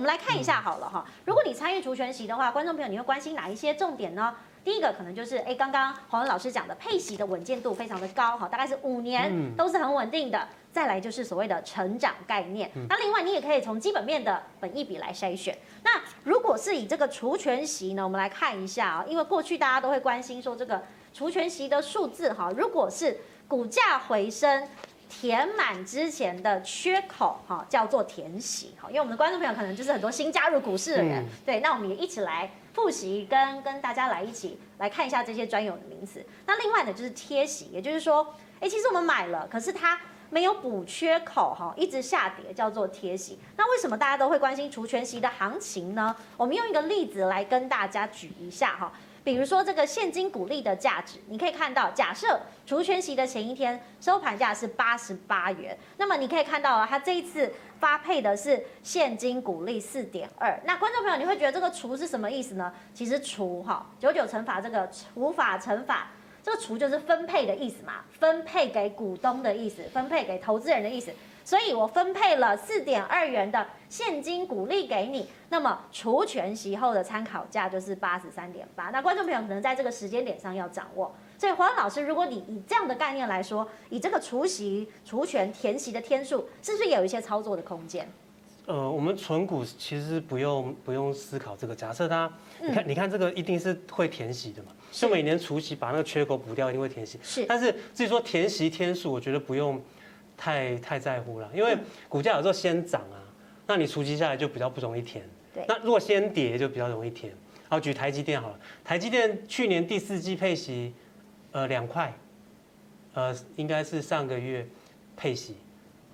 们来看一下好了哈。如果你参与除权息的话，观众朋友你会关心哪一些重点呢？第一个可能就是哎，刚刚黄文老师讲的配息的稳健度非常的高哈，大概是五年都是很稳定的。再来就是所谓的成长概念。那另外你也可以从基本面的本益比来筛选。那如果是以这个除权息呢，我们来看一下啊，因为过去大家都会关心说这个除权息的数字哈，如果是股价回升。填满之前的缺口，哈，叫做填息，哈，因为我们的观众朋友可能就是很多新加入股市的人，对，那我们也一起来复习，跟跟大家来一起来看一下这些专有的名词。那另外呢，就是贴息，也就是说，哎，其实我们买了，可是它没有补缺口，哈，一直下跌，叫做贴息。那为什么大家都会关心除权息的行情呢？我们用一个例子来跟大家举一下，哈。比如说这个现金股利的价值，你可以看到，假设除权息的前一天收盘价是八十八元，那么你可以看到啊，它这一次发配的是现金股利四点二。那观众朋友，你会觉得这个除是什么意思呢？其实除哈九九乘法这个除法乘法，这个除就是分配的意思嘛，分配给股东的意思，分配给投资人的意思。所以我分配了四点二元的现金股利给你，那么除权息后的参考价就是八十三点八。那观众朋友可能在这个时间点上要掌握。所以黄老师，如果你以这样的概念来说，以这个除息、除权、填息的天数，是不是也有一些操作的空间？呃，我们存股其实不用不用思考这个。假设它，你看，你看这个一定是会填息的嘛？就每年除息把那个缺口补掉，一定会填息。是。但是至于说填息天数，我觉得不用。太太在乎了，因为股价有时候先涨啊，那你除息下来就比较不容易填。对。那如果先跌就比较容易填。好，举台积电好了，台积电去年第四季配息，呃两块，呃应该是上个月配息，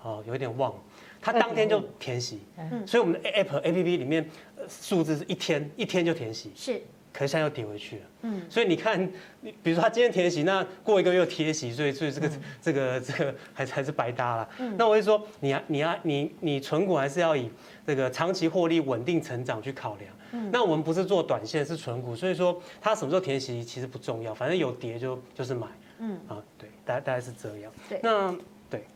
哦有点忘了，它当天就填息。嗯。所以我们的 App A P P 里面数字是一天一天就填息。是。可是现在又跌回去了，嗯，所以你看，你比如说他今天填息，那过一个月又贴息，所以所以这个、嗯、这个这个还是还是白搭了。嗯，那我就说，你啊你啊你你存股还是要以这个长期获利、稳定成长去考量。嗯，那我们不是做短线，是存股，所以说它什么时候填息其实不重要，反正有跌就就是买。嗯，啊对，大概大概是这样。对，那。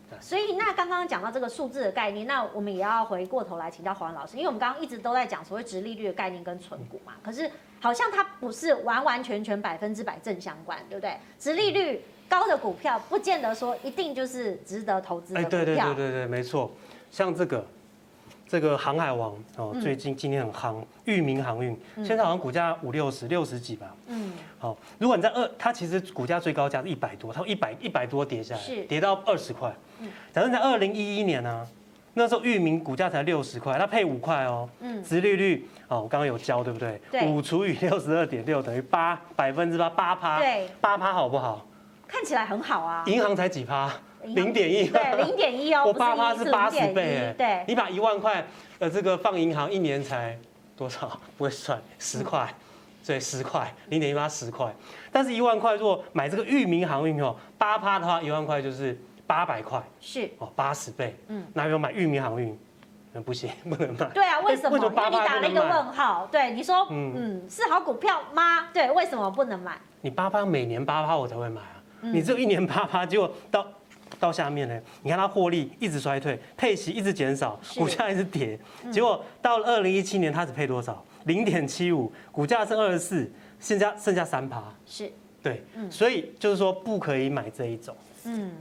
对，所以那刚刚讲到这个数字的概念，那我们也要回过头来请教黄老师，因为我们刚刚一直都在讲所谓直利率的概念跟存股嘛，可是好像它不是完完全全百分之百正相关，对不对？直利率高的股票不见得说一定就是值得投资的股票。对对对对对，没错，像这个。这个航海王哦，最近今天很夯，裕民航运，现在好像股价五六十六十几吧。嗯，好，如果你在二，它其实股价最高价是一百多，它一百一百多跌下来，跌到二十块。嗯，假设在二零一一年呢、啊，那时候裕民股价才六十块，它配五块哦。嗯，殖利率哦，我刚刚有教对不对？对。五除以六十二点六等于八百分之八，八趴。对。八趴好不好？看起来很好啊。银行才几趴？零点一，对，零点一哦，我八趴是八十倍哎，对，你把一万块呃这个放银行一年才多少？不会算，十块，对，十块，零点一八十块，但是一万块如果买这个裕民航运哦，八趴的话，一万块就是八百块，是哦，八十倍，嗯，那有买裕民航运？那不行，不能买。对啊，为什么？因为你打了一个问号，对，你说，嗯嗯，是好股票吗？对，为什么不能买？你八趴每年八趴我才会买啊，你只有一年八趴，结果到。到下面呢，你看它获利一直衰退，配息一直减少，股价一直跌，结果到了二零一七年，它只配多少？零点七五，股价是二十四，现在剩下三趴。是，对，所以就是说不可以买这一种，嗯，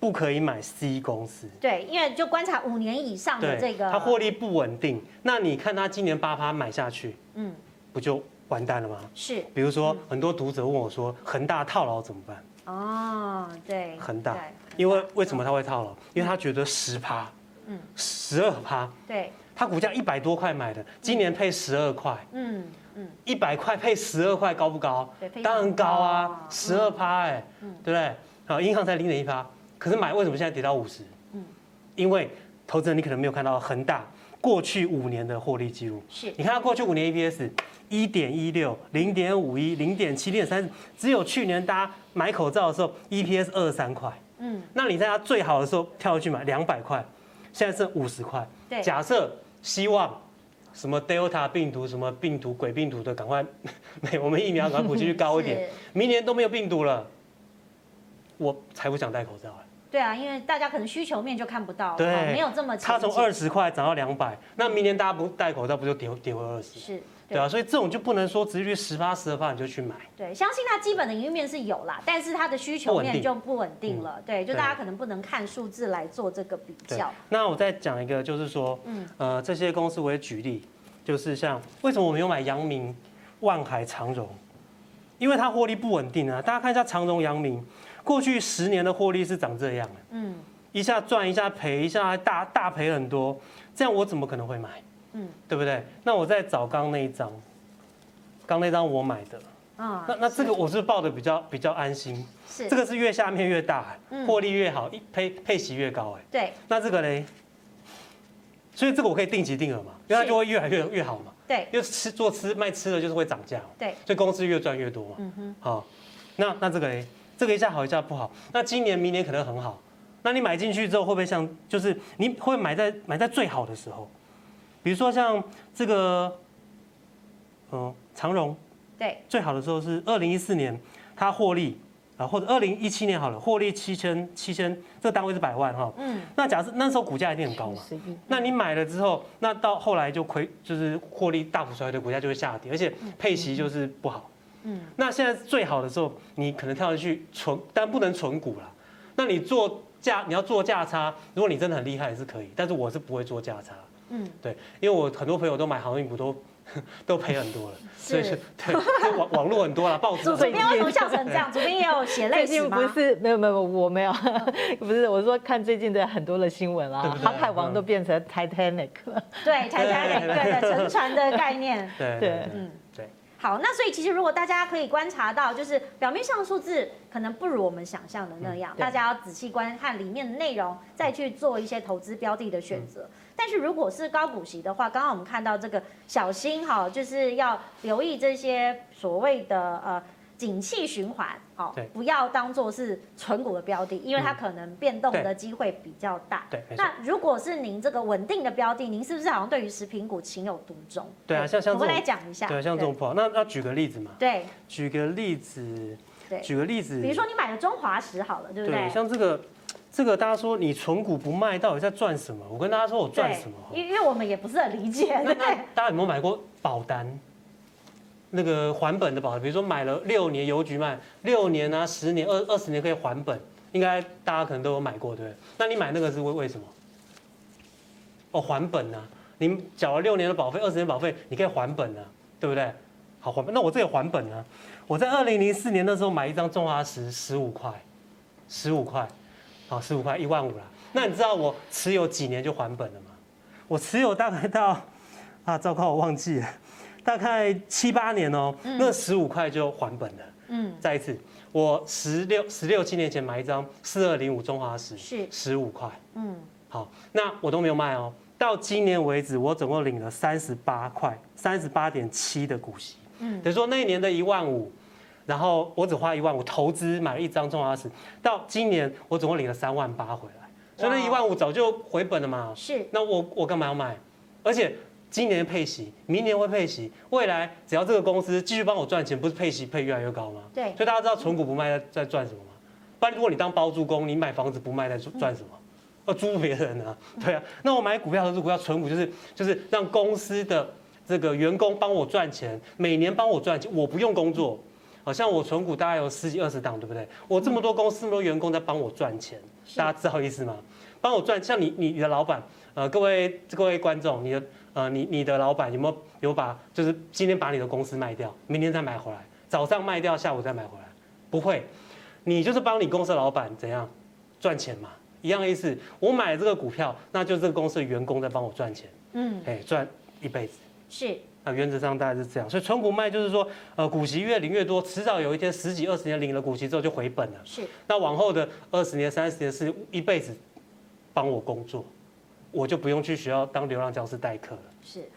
不可以买 C 公司。对，因为就观察五年以上的这个，它获利不稳定，那你看它今年八趴买下去，嗯，不就完蛋了吗？是，比如说很多读者问我说，恒大套牢怎么办？哦，对，恒大。因为为什么他会套牢？因为他觉得十趴，嗯，十二趴，对，他股价一百多块买的，今年配十二块，嗯嗯，一百块配十二块高不高？当然高啊，十二趴哎，对不对？好，银行才零点一趴，可是买为什么现在跌到五十？嗯，因为投资人你可能没有看到恒大过去五年的获利记录，是，你看它过去五年 EPS 一点一六、零点五一、零点七、零点三，只有去年大家买口罩的时候 EPS 二三块。嗯，那你在它最好的时候跳下去买两百块，现在剩五十块。对，假设希望什么 Delta 病毒、什么病毒、鬼病毒的，赶快，我们疫苗赶快普及率高一点，明年都没有病毒了，我才不想戴口罩。对啊，因为大家可能需求面就看不到，对，没有这么。它从二十块涨到两百，那明年大家不戴口罩，不就跌跌回二十？是。对啊，所以这种就不能说殖利率十八十二趴你就去买。对，相信它基本的营运面是有啦，但是它的需求面就不稳定了。对，就大家可能不能看数字来做这个比较。那我再讲一个，就是说，嗯，呃，这些公司我也举例，就是像为什么我们有买阳明、万海、长荣？因为它获利不稳定啊。大家看一下长荣、阳明，过去十年的获利是长这样，嗯，一下赚一下赔，一下还大大赔很多，这样我怎么可能会买？嗯，对不对？那我再找刚那一张，刚那张我买的，啊，那那这个我是抱的比较比较安心，是。这个是越下面越大，获利越好，一配配息越高，哎，对，那这个嘞，所以这个我可以定期定额嘛，因为它就会越来越越好嘛，对，因为吃做吃卖吃的就是会涨价，对，所以公司越赚越多嘛，嗯哼，好，那那这个嘞，这个一下好一下不好，那今年明年可能很好，那你买进去之后会不会像就是你会买在买在最好的时候？比如说像这个，嗯，长荣，对，最好的时候是二零一四年，它获利啊，或者二零一七年好了，获利七千七千，这个单位是百万哈，嗯，那假设那时候股价一定很高嘛，那你买了之后，那到后来就亏，就是获利大幅衰退，股价就会下跌，而且配息就是不好，嗯，那现在最好的时候，你可能跳进去存，但不能存股了，那你做价，你要做价差，如果你真的很厉害也是可以，但是我是不会做价差。嗯，对，因为我很多朋友都买航运股都 都赔很多了，所以是对，就网 网络很多了，报纸。主编为什么笑成这样？主编也有写类似吗？不是，没有没有，我没有，不是，我说看最近的很多的新闻啊，航海王都变成 Titanic 了，对，Titanic，对对，沉船的概念，对对，嗯。好，那所以其实如果大家可以观察到，就是表面上数字可能不如我们想象的那样，大家要仔细观看里面的内容，再去做一些投资标的的选择。但是如果是高股息的话，刚刚我们看到这个小心哈，就是要留意这些所谓的呃。景气循环，好，不要当做是存股的标的，因为它可能变动的机会比较大。对，那如果是您这个稳定的标的，您是不是好像对于食品股情有独钟？对啊，像像我们来讲一下。对，像这种不好，那要举个例子嘛。对，举个例子。对，举个例子。比如说你买了中华石好了，对不对？对，像这个，这个大家说你存股不卖，到底在赚什么？我跟大家说我赚什么？因因为我们也不是很理解。对。大家有没有买过保单？那个还本的保，比如说买了六年邮局卖六年啊，十年、二二十年可以还本，应该大家可能都有买过，对不对？那你买那个是为为什么？哦，还本啊，你缴了六年的保费，二十年保费，你可以还本啊，对不对？好还本，那我这也还本啊，我在二零零四年的时候买一张中华食十五块，十五块，好，十五块一万五了。那你知道我持有几年就还本了吗？我持有大概到啊，糟糕，我忘记了。大概七八年哦，那十五块就还本了。嗯，再一次，我十六十六七年前买一张四二零五中华石，是十五块。嗯，好，那我都没有卖哦。到今年为止，我总共领了三十八块，三十八点七的股息。嗯，等于说那一年的一万五，然后我只花一万五投资买了一张中华石，到今年我总共领了三万八回来，所以那一万五早就回本了嘛。是，那我我干嘛要卖？而且。今年配息，明年会配息，未来只要这个公司继续帮我赚钱，不是配息配越来越高吗？对。所以大家知道存股不卖在在赚什么吗？不然如果你当包租公，你买房子不卖在赚什么？要租别人啊？对啊。那我买股票投资股票存股就是就是让公司的这个员工帮我赚钱，每年帮我赚钱，我不用工作。好像我存股大概有十几二十档，对不对？我这么多公司，那么多员工在帮我赚钱，大家知道意思吗？帮我赚，像你你你的老板，呃，各位各位观众，你的。呃，你你的老板有没有有把就是今天把你的公司卖掉，明天再买回来，早上卖掉，下午再买回来？不会，你就是帮你公司的老板怎样赚钱嘛，一样的意思。我买了这个股票，那就是这个公司的员工在帮我赚钱，嗯，哎，赚一辈子。是，那原则上大概是这样。所以存股卖就是说，呃，股息越领越多，迟早有一天十几二十年领了股息之后就回本了。是，那往后的二十年、三十年是一辈子帮我工作。我就不用去学校当流浪教师代课了。是，